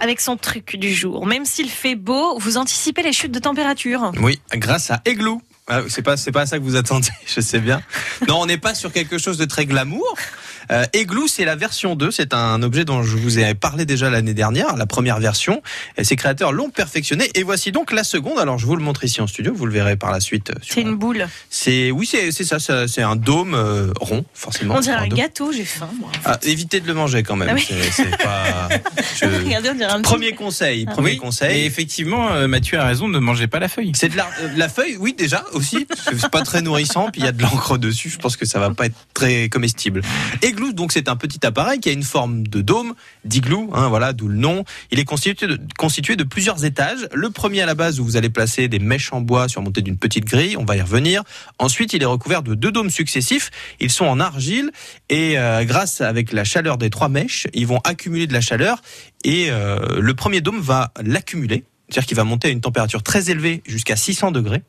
avec son truc du jour. Même s'il fait beau, vous anticipez les chutes de température. Oui, grâce à Igloo. Ah, c'est pas c'est pas à ça que vous attendez, je sais bien. Non, on n'est pas sur quelque chose de très glamour. Euh, Igloo, c'est la version 2. C'est un objet dont je vous ai parlé déjà l'année dernière, la première version. Et ses créateurs l'ont perfectionné. Et voici donc la seconde. Alors, je vous le montre ici en studio. Vous le verrez par la suite. euh, sur- C'est une boule. C'est oui, c'est c'est ça. ça- C'est un dôme euh, rond, forcément. On dirait Un un gâteau, j'ai faim. moi. Ah, évitez de le manger quand même. Ah oui. C'est- C'est pas. je- Regardez, on dirait un petit- Premier conseil. Ah. Premier Oui, Et conseil. effectivement, euh, Mathieu a raison, ne mangez pas la feuille. C'est de la, euh, la feuille, oui déjà aussi. parce que C'est pas très nourrissant, puis il y a de l'encre dessus. Je pense que ça va pas être très comestible. Donc c'est un petit appareil qui a une forme de dôme, d'igloo, hein, voilà, d'où le nom. Il est constitué de, constitué de plusieurs étages. Le premier à la base où vous allez placer des mèches en bois surmontées d'une petite grille, on va y revenir. Ensuite, il est recouvert de deux dômes successifs. Ils sont en argile et euh, grâce avec la chaleur des trois mèches, ils vont accumuler de la chaleur et euh, le premier dôme va l'accumuler. C'est-à-dire qu'il va monter à une température très élevée jusqu'à 600 degrés.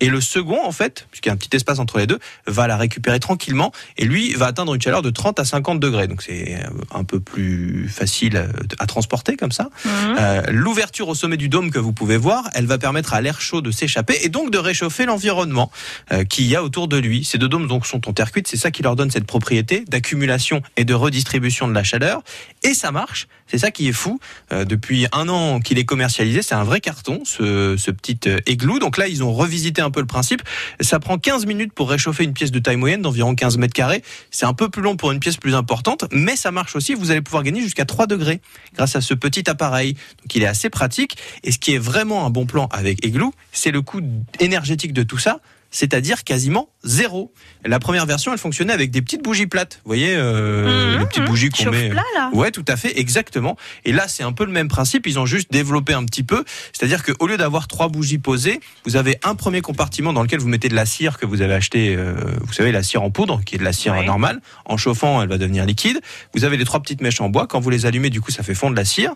Et le second, en fait, puisqu'il y a un petit espace entre les deux, va la récupérer tranquillement. Et lui va atteindre une chaleur de 30 à 50 degrés. Donc c'est un peu plus facile euh, à transporter comme ça. Mhm. Euh, L'ouverture au sommet du dôme que vous pouvez voir, elle va permettre à l'air chaud de s'échapper et donc de réchauffer l'environnement euh, qu'il y a autour de lui. Ces deux dômes donc sont en terre cuite, c'est ça qui leur donne cette propriété d'accumulation et de redistribution de la chaleur. Et ça marche, c'est ça qui est fou. Euh, depuis un an qu'il est commercialisé, c'est un vrai carton, ce, ce petit igloo. Donc là, ils ont revisité un peu le principe. Ça prend 15 minutes pour réchauffer une pièce de taille moyenne d'environ 15 mètres carrés. C'est un peu plus long pour une pièce plus importante, mais ça marche aussi. Vous allez pouvoir gagner jusqu'à 3 degrés grâce à ce petit appareil. Donc il est assez pratique. Et ce qui est vraiment un bon plan avec Igloo, c'est le coût énergétique de tout ça. C'est-à-dire quasiment zéro. La première version, elle fonctionnait avec des petites bougies plates. Vous voyez, euh, Mhm, les petites bougies qu'on met. plat, là. Ouais, tout à fait, exactement. Et là, c'est un peu le même principe. Ils ont juste développé un petit peu. C'est-à-dire qu'au lieu d'avoir trois bougies posées, vous avez un premier compartiment dans lequel vous mettez de la cire que vous avez acheté, euh, vous savez, la cire en poudre, qui est de la cire Ouais. normale. En chauffant, elle va devenir liquide. Vous avez les trois petites mèches en bois. Quand vous les allumez, du coup, ça fait fondre la cire.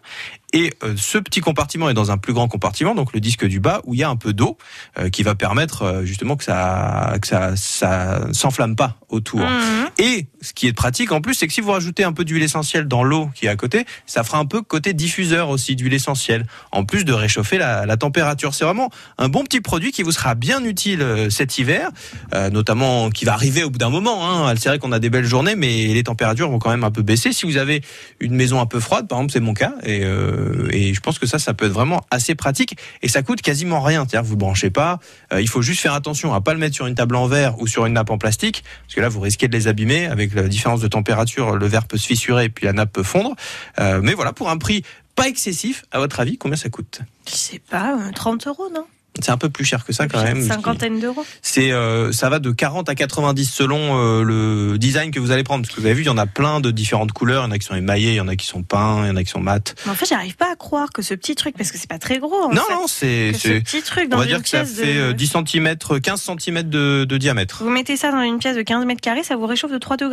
Et euh, ce petit compartiment est dans un plus grand compartiment, donc le disque du bas, où il y a un peu d'eau euh, qui va permettre justement que ça, que ça, ça s'enflamme pas autour. Mhm. Et ce qui est pratique en plus, c'est que si vous rajoutez un peu d'huile essentielle dans l'eau qui est à côté, ça fera un peu côté diffuseur aussi d'huile essentielle, en plus de réchauffer la, la température. C'est vraiment un bon petit produit qui vous sera bien utile euh, cet hiver, euh, notamment qui va arriver au bout d'un moment. Hein. C'est vrai qu'on a des belles journées, mais les températures vont quand même un peu baisser. Si vous avez une maison un peu froide, par exemple, c'est mon cas, et, euh, et je pense que ça, ça peut être vraiment assez pratique, et ça coûte quasiment rien. C'est-à-dire que vous branchez pas, euh, il faut juste faire attention à pas le mettre sur une table en verre ou sur une nappe en plastique, parce que là, vous risquez de les abîmer. Avec la différence de température, le verre peut se fissurer et puis la nappe peut fondre. Euh, mais voilà, pour un prix pas excessif, à votre avis, combien ça coûte? Je sais pas, euh, 30 euros, non? C'est un peu plus cher que ça quand même. Cinquantaine d'euros. C'est euh, ça va de 40 à 90 selon euh, le design que vous allez prendre. Parce que vous avez vu, il y en a plein de différentes couleurs. Il y en a qui sont émaillés, il y en a qui sont peints, il y en a qui sont mat. Mais en fait, j'arrive pas à croire que ce petit truc, parce que c'est pas très gros. En non, fait, non, c'est ce petit truc on dans va une dire que ça fait de... euh, 10 cm, 15 cm de, de diamètre. Vous mettez ça dans une pièce de 15 mètres carrés, ça vous réchauffe de 3 degrés.